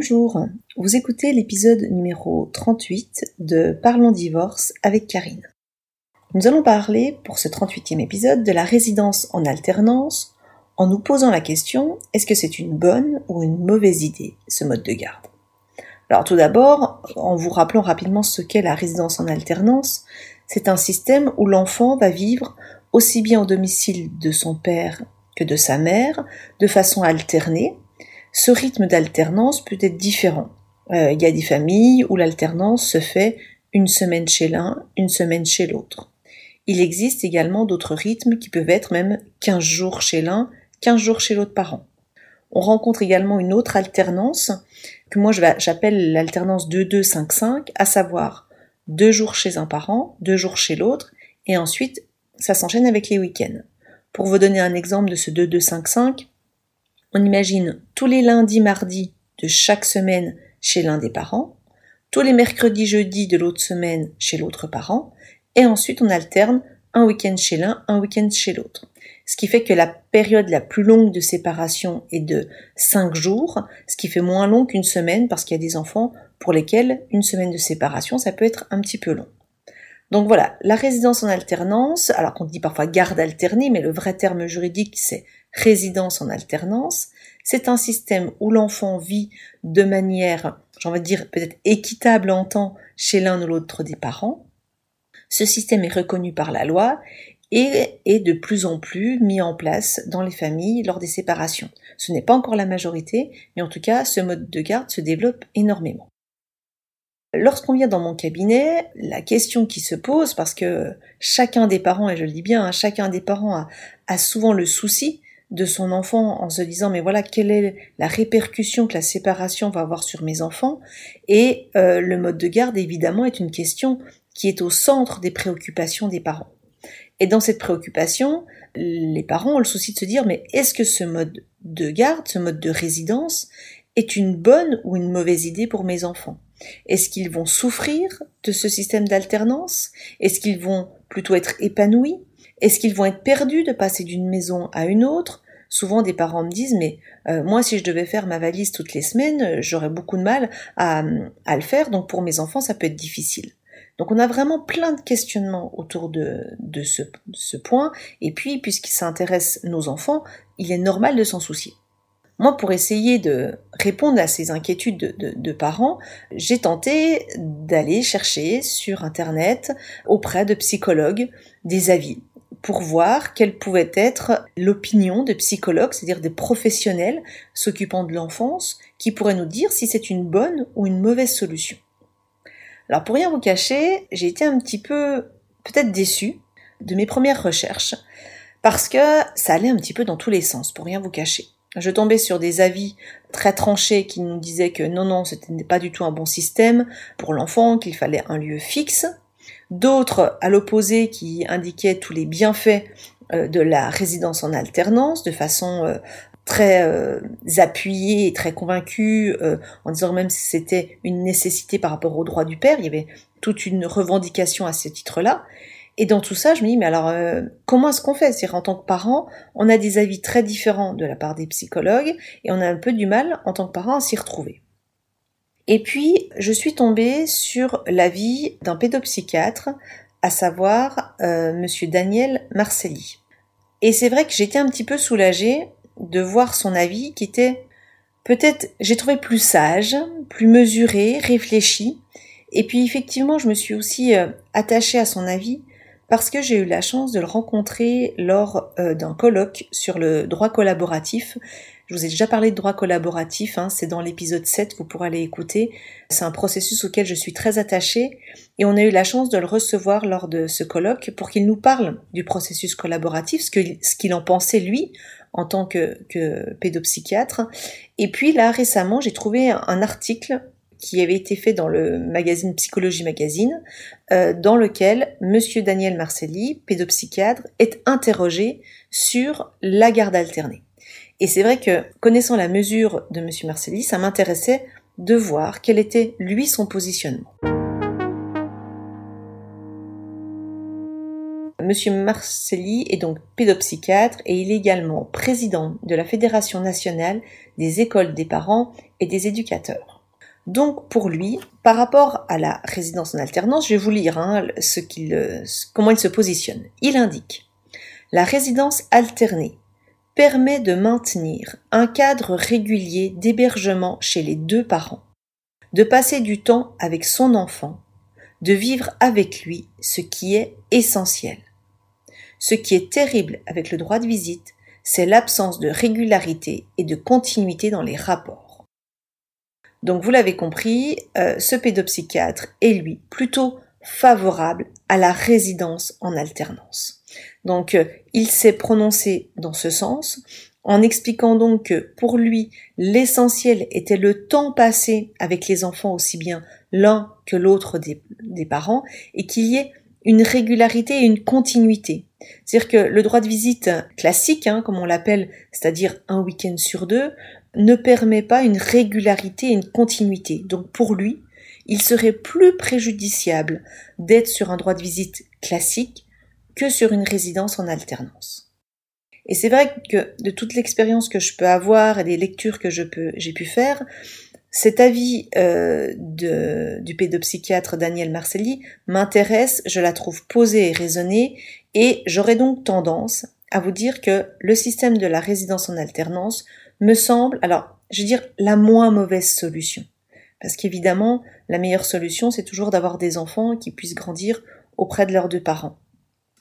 Bonjour, vous écoutez l'épisode numéro 38 de Parlons divorce avec Karine. Nous allons parler pour ce 38e épisode de la résidence en alternance en nous posant la question est-ce que c'est une bonne ou une mauvaise idée ce mode de garde? Alors tout d'abord, en vous rappelant rapidement ce qu'est la résidence en alternance, c'est un système où l'enfant va vivre aussi bien au domicile de son père que de sa mère, de façon alternée. Ce rythme d'alternance peut être différent. Euh, il y a des familles où l'alternance se fait une semaine chez l'un, une semaine chez l'autre. Il existe également d'autres rythmes qui peuvent être même 15 jours chez l'un, 15 jours chez l'autre parent. On rencontre également une autre alternance que moi j'appelle l'alternance 2-2-5-5, à savoir deux jours chez un parent, deux jours chez l'autre, et ensuite ça s'enchaîne avec les week-ends. Pour vous donner un exemple de ce 2-2-5-5, on imagine tous les lundis, mardis de chaque semaine chez l'un des parents, tous les mercredis, jeudis de l'autre semaine chez l'autre parent, et ensuite on alterne un week-end chez l'un, un week-end chez l'autre. Ce qui fait que la période la plus longue de séparation est de 5 jours, ce qui fait moins long qu'une semaine parce qu'il y a des enfants pour lesquels une semaine de séparation, ça peut être un petit peu long. Donc voilà, la résidence en alternance, alors qu'on dit parfois garde alternée, mais le vrai terme juridique c'est résidence en alternance, c'est un système où l'enfant vit de manière, j'ai envie dire peut-être équitable en temps chez l'un ou l'autre des parents, ce système est reconnu par la loi et est de plus en plus mis en place dans les familles lors des séparations. Ce n'est pas encore la majorité, mais en tout cas, ce mode de garde se développe énormément. Lorsqu'on vient dans mon cabinet, la question qui se pose, parce que chacun des parents, et je le dis bien, hein, chacun des parents a, souvent le souci de son enfant en se disant mais voilà quelle est la répercussion que la séparation va avoir sur mes enfants? Et euh, le mode de garde évidemment est une question qui est au centre des préoccupations des parents. Et dans cette préoccupation, les parents ont le souci de se dire mais est-ce que ce mode de garde, ce mode de résidence est une bonne ou une mauvaise idée pour mes enfants? Est-ce qu'ils vont souffrir de ce système d'alternance? Est-ce qu'ils vont plutôt être épanouis? Est-ce qu'ils vont être perdus de passer d'une maison à une autre? Souvent des parents me disent mais euh, moi si je devais faire ma valise toutes les semaines, j'aurais beaucoup de mal à, à le faire, donc pour mes enfants ça peut être difficile. Donc on a vraiment plein de questionnements autour de, ce, point, et puis puisqu'il s'intéresse nos enfants, il est normal de s'en soucier. Moi, pour essayer de répondre à ces inquiétudes de, parents, j'ai tenté d'aller chercher sur Internet, auprès de psychologues, des avis pour voir quelle pouvait être l'opinion de psychologues, c'est-à-dire des professionnels s'occupant de l'enfance, qui pourraient nous dire si c'est une bonne ou une mauvaise solution. Alors pour rien vous cacher, j'ai été un petit peu peut-être déçue de mes premières recherches parce que ça allait un petit peu dans tous les sens, pour rien vous cacher. Je tombais sur des avis très tranchés qui nous disaient que non, non, ce n'était pas du tout un bon système pour l'enfant, qu'il fallait un lieu fixe. D'autres, à l'opposé, qui indiquaient tous les bienfaits euh, de la résidence en alternance, de façon euh, très euh, appuyé et très convaincu, euh, en disant même si c'était une nécessité par rapport au droit du père, il y avait toute une revendication à ce titre-là. Et dans tout ça, je me dis, mais alors, comment est-ce qu'on fait? C'est-à-dire, en tant que parent, on a des avis très différents de la part des psychologues, et on a un peu du mal, en tant que parent, à s'y retrouver. Et puis, je suis tombée sur l'avis d'un pédopsychiatre, à savoir Monsieur Daniel Marcelli. Et c'est vrai que j'étais un petit peu soulagée de voir son avis qui était peut-être, j'ai trouvé plus sage, plus mesuré, réfléchi. Et puis effectivement, je me suis aussi euh, attachée à son avis parce que j'ai eu la chance de le rencontrer lors euh, d'un colloque sur le droit collaboratif. Je vous ai déjà parlé de droit collaboratif, hein, c'est dans l'épisode 7, vous pourrez aller écouter. C'est un processus auquel je suis très attachée et on a eu la chance de le recevoir lors de ce colloque pour qu'il nous parle du processus collaboratif, ce qu'il en pensait lui en tant que, que pédopsychiatre. Et puis là, récemment, j'ai trouvé un article qui avait été fait dans le magazine Psychologie Magazine, euh, dans lequel Monsieur Daniel Marcelli, pédopsychiatre, est interrogé sur la garde alternée. Et c'est vrai que, connaissant la mesure de Monsieur Marcelli, ça m'intéressait de voir quel était, lui, son positionnement. Monsieur Marcelli est donc pédopsychiatre et il est également président de la Fédération nationale des écoles des parents et des éducateurs. Donc pour lui, par rapport à la résidence en alternance, je vais vous lire hein, ce qu'il, comment il se positionne. Il indique La résidence alternée permet de maintenir un cadre régulier d'hébergement chez les deux parents, de passer du temps avec son enfant, de vivre avec lui, ce qui est essentiel. Ce qui est terrible avec le droit de visite, c'est l'absence de régularité et de continuité dans les rapports. Donc vous l'avez compris, euh, ce pédopsychiatre est lui plutôt favorable à la résidence en alternance. Donc euh, il s'est prononcé dans ce sens en expliquant donc que pour lui l'essentiel était le temps passé avec les enfants aussi bien l'un que l'autre des, parents et qu'il y ait une régularité et une continuité. C'est-à-dire que le droit de visite classique, hein, comme on l'appelle, c'est-à-dire un week-end sur deux, ne permet pas une régularité et une continuité. Donc pour lui, il serait plus préjudiciable d'être sur un droit de visite classique sur une résidence en alternance. Et c'est vrai que de toute l'expérience que je peux avoir et des lectures que j'ai pu faire, cet avis euh, du pédopsychiatre Daniel Marcelli m'intéresse, je la trouve posée et raisonnée, et j'aurais donc tendance à vous dire que le système de la résidence en alternance me semble, alors, je veux dire, la moins mauvaise solution. Parce qu'évidemment, la meilleure solution, c'est toujours d'avoir des enfants qui puissent grandir auprès de leurs deux parents.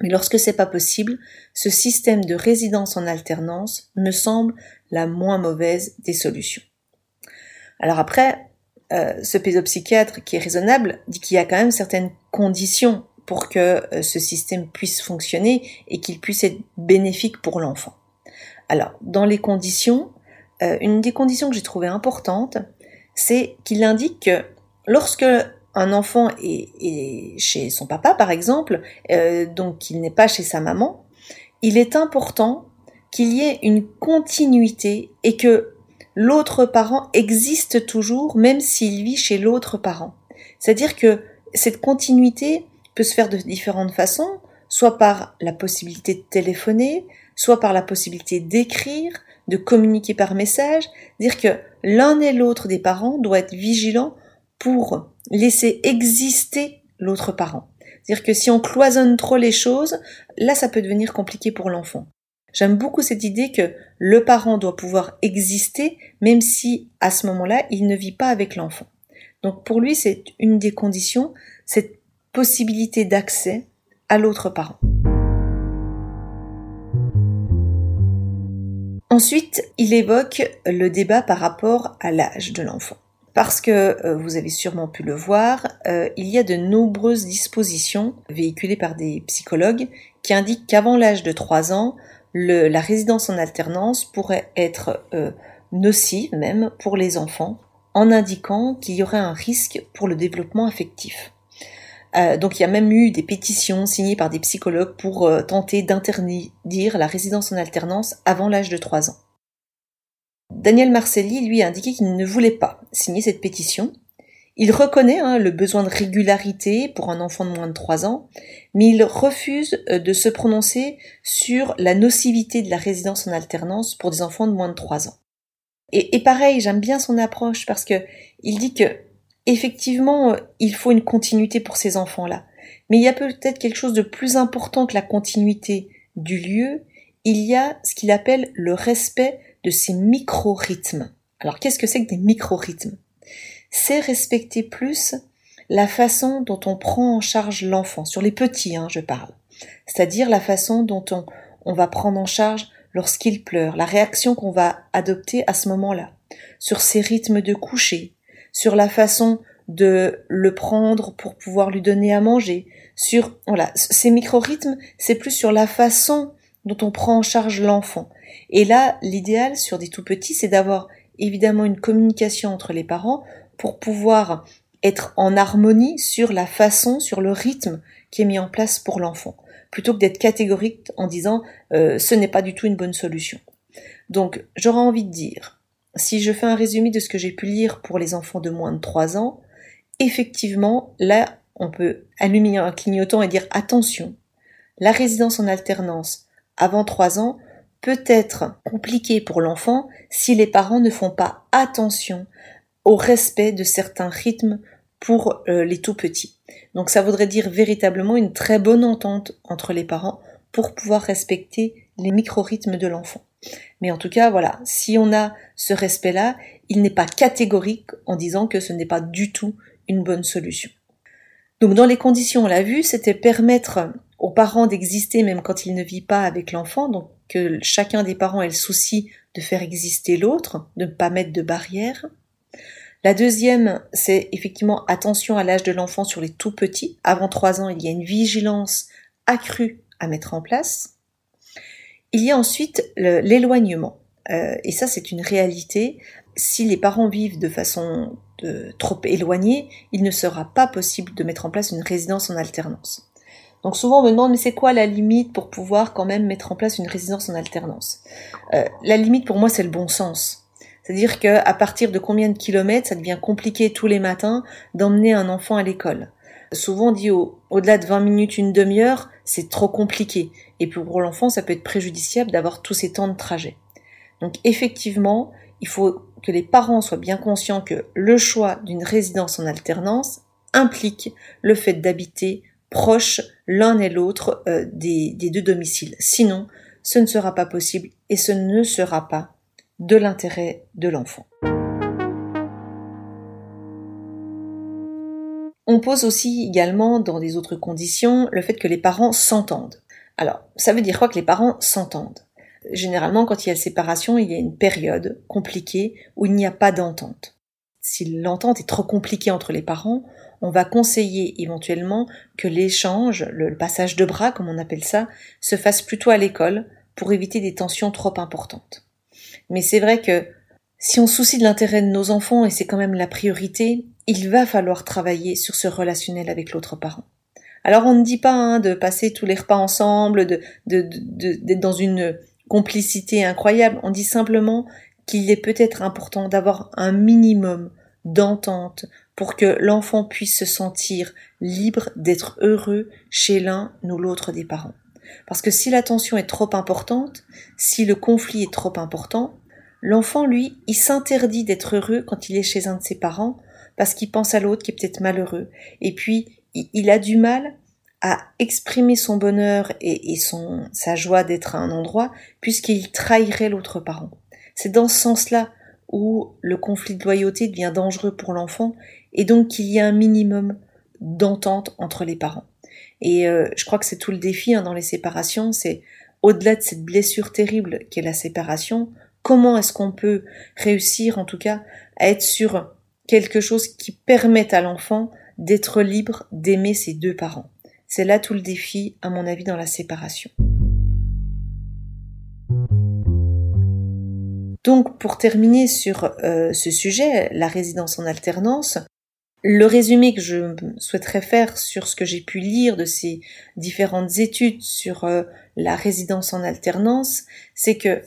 Mais lorsque c'est pas possible, ce système de résidence en alternance me semble la moins mauvaise des solutions. Alors après, euh, ce pédopsychiatre qui est raisonnable dit qu'il y a quand même certaines conditions pour que euh, ce système puisse fonctionner et qu'il puisse être bénéfique pour l'enfant. Alors, dans les conditions, euh, une des conditions que j'ai trouvées importantes, c'est qu'il indique que lorsque un enfant est, chez son papa, par exemple, euh, donc qu'il n'est pas chez sa maman, il est important qu'il y ait une continuité et que l'autre parent existe toujours, même s'il vit chez l'autre parent. C'est-à-dire que cette continuité peut se faire de différentes façons, soit par la possibilité de téléphoner, soit par la possibilité d'écrire, de communiquer par message, dire que l'un et l'autre des parents doit être vigilant pour laisser exister l'autre parent. C'est-à-dire que si on cloisonne trop les choses, là ça peut devenir compliqué pour l'enfant. J'aime beaucoup cette idée que le parent doit pouvoir exister même si à ce moment-là il ne vit pas avec l'enfant. Donc pour lui c'est une des conditions, cette possibilité d'accès à l'autre parent. Ensuite, il évoque le débat par rapport à l'âge de l'enfant. Parce que euh, vous avez sûrement pu le voir, euh, il y a de nombreuses dispositions véhiculées par des psychologues qui indiquent qu'avant l'âge de 3 ans, la résidence en alternance pourrait être euh, nocive même pour les enfants, en indiquant qu'il y aurait un risque pour le développement affectif. Donc il y a même eu des pétitions signées par des psychologues pour tenter d'interdire la résidence en alternance avant l'âge de 3 ans. Daniel Marcelli, lui, a indiqué qu'il ne voulait pas signer cette pétition. Il reconnaît hein, le besoin de régularité pour un enfant de moins de 3 ans, mais il refuse euh, de se prononcer sur la nocivité de la résidence en alternance pour des enfants de moins de 3 ans. Et, et pareil, j'aime bien son approche parce que il dit que effectivement, euh, il faut une continuité pour ces enfants-là. Mais il y a peut-être quelque chose de plus important que la continuité du lieu. Il y a ce qu'il appelle le respect de ces micro-rythmes. Alors qu'est-ce que c'est que des micro-rythmes? C'est respecter plus la façon dont on prend en charge l'enfant, sur les petits, hein, je parle. C'est-à-dire la façon dont on, on va prendre en charge lorsqu'il pleure, la réaction qu'on va adopter à ce moment-là, sur ses rythmes de coucher, sur la façon de le prendre pour pouvoir lui donner à manger, sur voilà, ces micro-rythmes, c'est plus sur la façon dont on prend en charge l'enfant. Et là, l'idéal sur des tout petits, c'est d'avoir évidemment une communication entre les parents pour pouvoir être en harmonie sur la façon, sur le rythme qui est mis en place pour l'enfant, plutôt que d'être catégorique en disant euh, ce n'est pas du tout une bonne solution. Donc j'aurais envie de dire, si je fais un résumé de ce que j'ai pu lire pour les enfants de moins de 3 ans, effectivement, là, on peut allumer un clignotant et dire attention, la résidence en alternance avant 3 ans peut être compliqué pour l'enfant si les parents ne font pas attention au respect de certains rythmes pour euh, les tout petits. Donc ça voudrait dire véritablement une très bonne entente entre les parents pour pouvoir respecter les micro-rythmes de l'enfant. Mais en tout cas, voilà, si on a ce respect-là, il n'est pas catégorique en disant que ce n'est pas du tout une bonne solution. Donc dans les conditions, on l'a vu, c'était permettre aux parents d'exister même quand ils ne vivent pas avec l'enfant, donc que chacun des parents ait le souci de faire exister l'autre, de ne pas mettre de barrières. La deuxième, c'est effectivement attention à l'âge de l'enfant sur les tout petits. Avant trois ans, il y a une vigilance accrue à mettre en place. Il y a ensuite l'éloignement. Euh, et ça, c'est une réalité. Si les parents vivent de façon trop éloignée, il ne sera pas possible de mettre en place une résidence en alternance. Donc souvent on me demande mais c'est quoi la limite pour pouvoir quand même mettre en place une résidence en alternance euh, La limite pour moi c'est le bon sens. C'est-à-dire qu'à partir de combien de kilomètres, ça devient compliqué tous les matins d'emmener un enfant à l'école. Souvent on dit au, au-delà de 20 minutes, une demi-heure, c'est trop compliqué. Et pour l'enfant, ça peut être préjudiciable d'avoir tous ces temps de trajet. Donc effectivement, il faut que les parents soient bien conscients que le choix d'une résidence en alternance implique le fait d'habiter proche l'un et l'autre euh, des, des deux domiciles. Sinon, ce ne sera pas possible et ce ne sera pas de l'intérêt de l'enfant. On pose aussi également dans des autres conditions le fait que les parents s'entendent. Alors, ça veut dire quoi que les parents s'entendent? Généralement, quand il y a séparation, il y a une période compliquée où il n'y a pas d'entente. Si l'entente est trop compliquée entre les parents, on va conseiller éventuellement que l'échange, le passage de bras, comme on appelle ça, se fasse plutôt à l'école pour éviter des tensions trop importantes. Mais c'est vrai que si on soucie de l'intérêt de nos enfants et c'est quand même la priorité, il va falloir travailler sur ce relationnel avec l'autre parent. Alors on ne dit pas hein, de passer tous les repas ensemble, d'être dans une complicité incroyable, on dit simplement qu'il est peut-être important d'avoir un minimum d'entente pour que l'enfant puisse se sentir libre d'être heureux chez l'un ou l'autre des parents. Parce que si la tension est trop importante, si le conflit est trop important, l'enfant, lui, il s'interdit d'être heureux quand il est chez un de ses parents parce qu'il pense à l'autre qui est peut-être malheureux. Et puis, il a du mal à exprimer son bonheur et, son, sa joie d'être à un endroit puisqu'il trahirait l'autre parent. C'est dans ce sens-là où le conflit de loyauté devient dangereux pour l'enfant et donc qu'il y a un minimum d'entente entre les parents. Et euh, je crois que c'est tout le défi hein, dans les séparations, c'est au-delà de cette blessure terrible qu'est la séparation, comment est-ce qu'on peut réussir en tout cas à être sur quelque chose qui permette à l'enfant d'être libre d'aimer ses deux parents. C'est là tout le défi, à mon avis, dans la séparation. Donc, pour terminer sur euh, ce sujet, la résidence en alternance, le résumé que je souhaiterais faire sur ce que j'ai pu lire de ces différentes études sur euh, la résidence en alternance, c'est que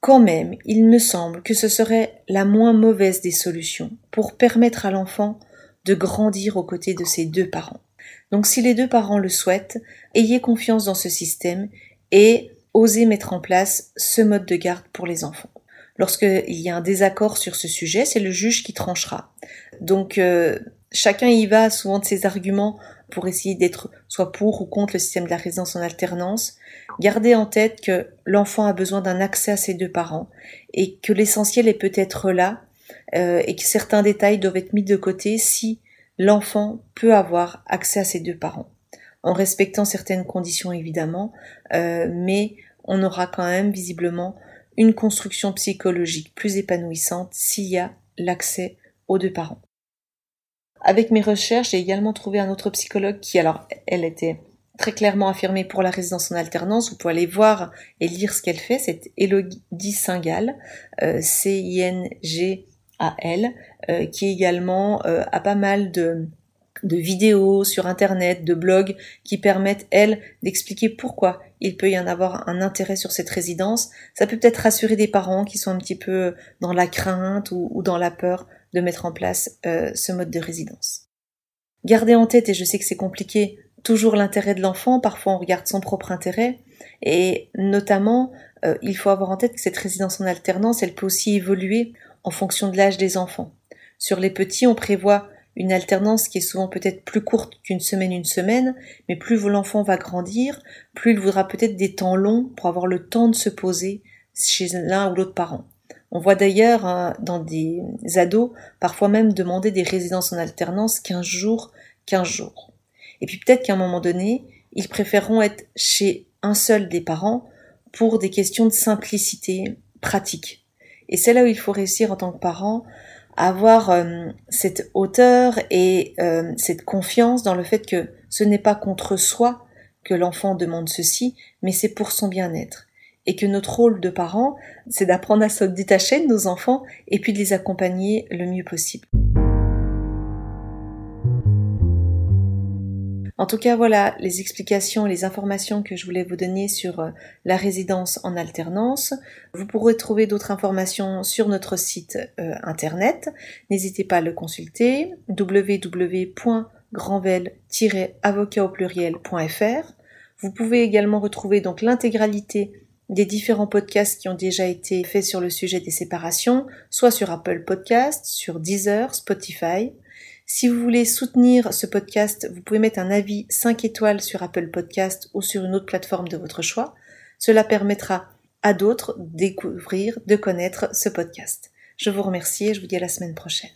quand même, il me semble que ce serait la moins mauvaise des solutions pour permettre à l'enfant de grandir aux côtés de ses deux parents. Donc si les deux parents le souhaitent, ayez confiance dans ce système et osez mettre en place ce mode de garde pour les enfants. Lorsqu'il y a un désaccord sur ce sujet, c'est le juge qui tranchera. Donc euh, chacun y va souvent de ses arguments pour essayer d'être soit pour ou contre le système de la résidence en alternance. Gardez en tête que l'enfant a besoin d'un accès à ses deux parents et que l'essentiel est peut-être là euh, et que certains détails doivent être mis de côté si l'enfant peut avoir accès à ses deux parents en respectant certaines conditions évidemment, euh, mais on aura quand même visiblement une construction psychologique plus épanouissante s'il y a l'accès aux deux parents. Avec mes recherches, j'ai également trouvé un autre psychologue qui, alors, elle était très clairement affirmée pour la résidence en alternance. Vous pouvez aller voir et lire ce qu'elle fait. C'est Elodie Singal, euh, C-I-N-G-A-L, euh, qui également euh, a pas mal de, de vidéos sur internet, de blogs qui permettent, elle, d'expliquer pourquoi il peut y en avoir un intérêt sur cette résidence. Ça peut peut-être rassurer des parents qui sont un petit peu dans la crainte ou, dans la peur de mettre en place euh, ce mode de résidence. Gardez en tête, et je sais que c'est compliqué, toujours l'intérêt de l'enfant, parfois on regarde son propre intérêt, et notamment euh, il faut avoir en tête que cette résidence en alternance, elle peut aussi évoluer en fonction de l'âge des enfants. Sur les petits, on prévoit une alternance qui est souvent peut-être plus courte qu'une semaine, une semaine, mais plus l'enfant va grandir, plus il voudra peut-être des temps longs pour avoir le temps de se poser chez l'un ou l'autre parent. On voit d'ailleurs hein, dans des ados parfois même demander des résidences en alternance 15 jours, 15 jours. Et puis peut-être qu'à un moment donné, ils préféreront être chez un seul des parents pour des questions de simplicité pratique. Et c'est là où il faut réussir en tant que parent avoir euh, cette hauteur et euh, cette confiance dans le fait que ce n'est pas contre soi que l'enfant demande ceci, mais c'est pour son bien-être. Et que notre rôle de parent, c'est d'apprendre à se détacher de nos enfants et puis de les accompagner le mieux possible. En tout cas, voilà les explications, les informations que je voulais vous donner sur euh, la résidence en alternance. Vous pourrez trouver d'autres informations sur notre site euh, internet. N'hésitez pas à le consulter pluriel.fr. Vous pouvez également retrouver donc l'intégralité des différents podcasts qui ont déjà été faits sur le sujet des séparations, soit sur Apple Podcasts, sur Deezer, Spotify. Si vous voulez soutenir ce podcast, vous pouvez mettre un avis 5 étoiles sur Apple Podcast ou sur une autre plateforme de votre choix. Cela permettra à d'autres de découvrir, de connaître ce podcast. Je vous remercie et je vous dis à la semaine prochaine.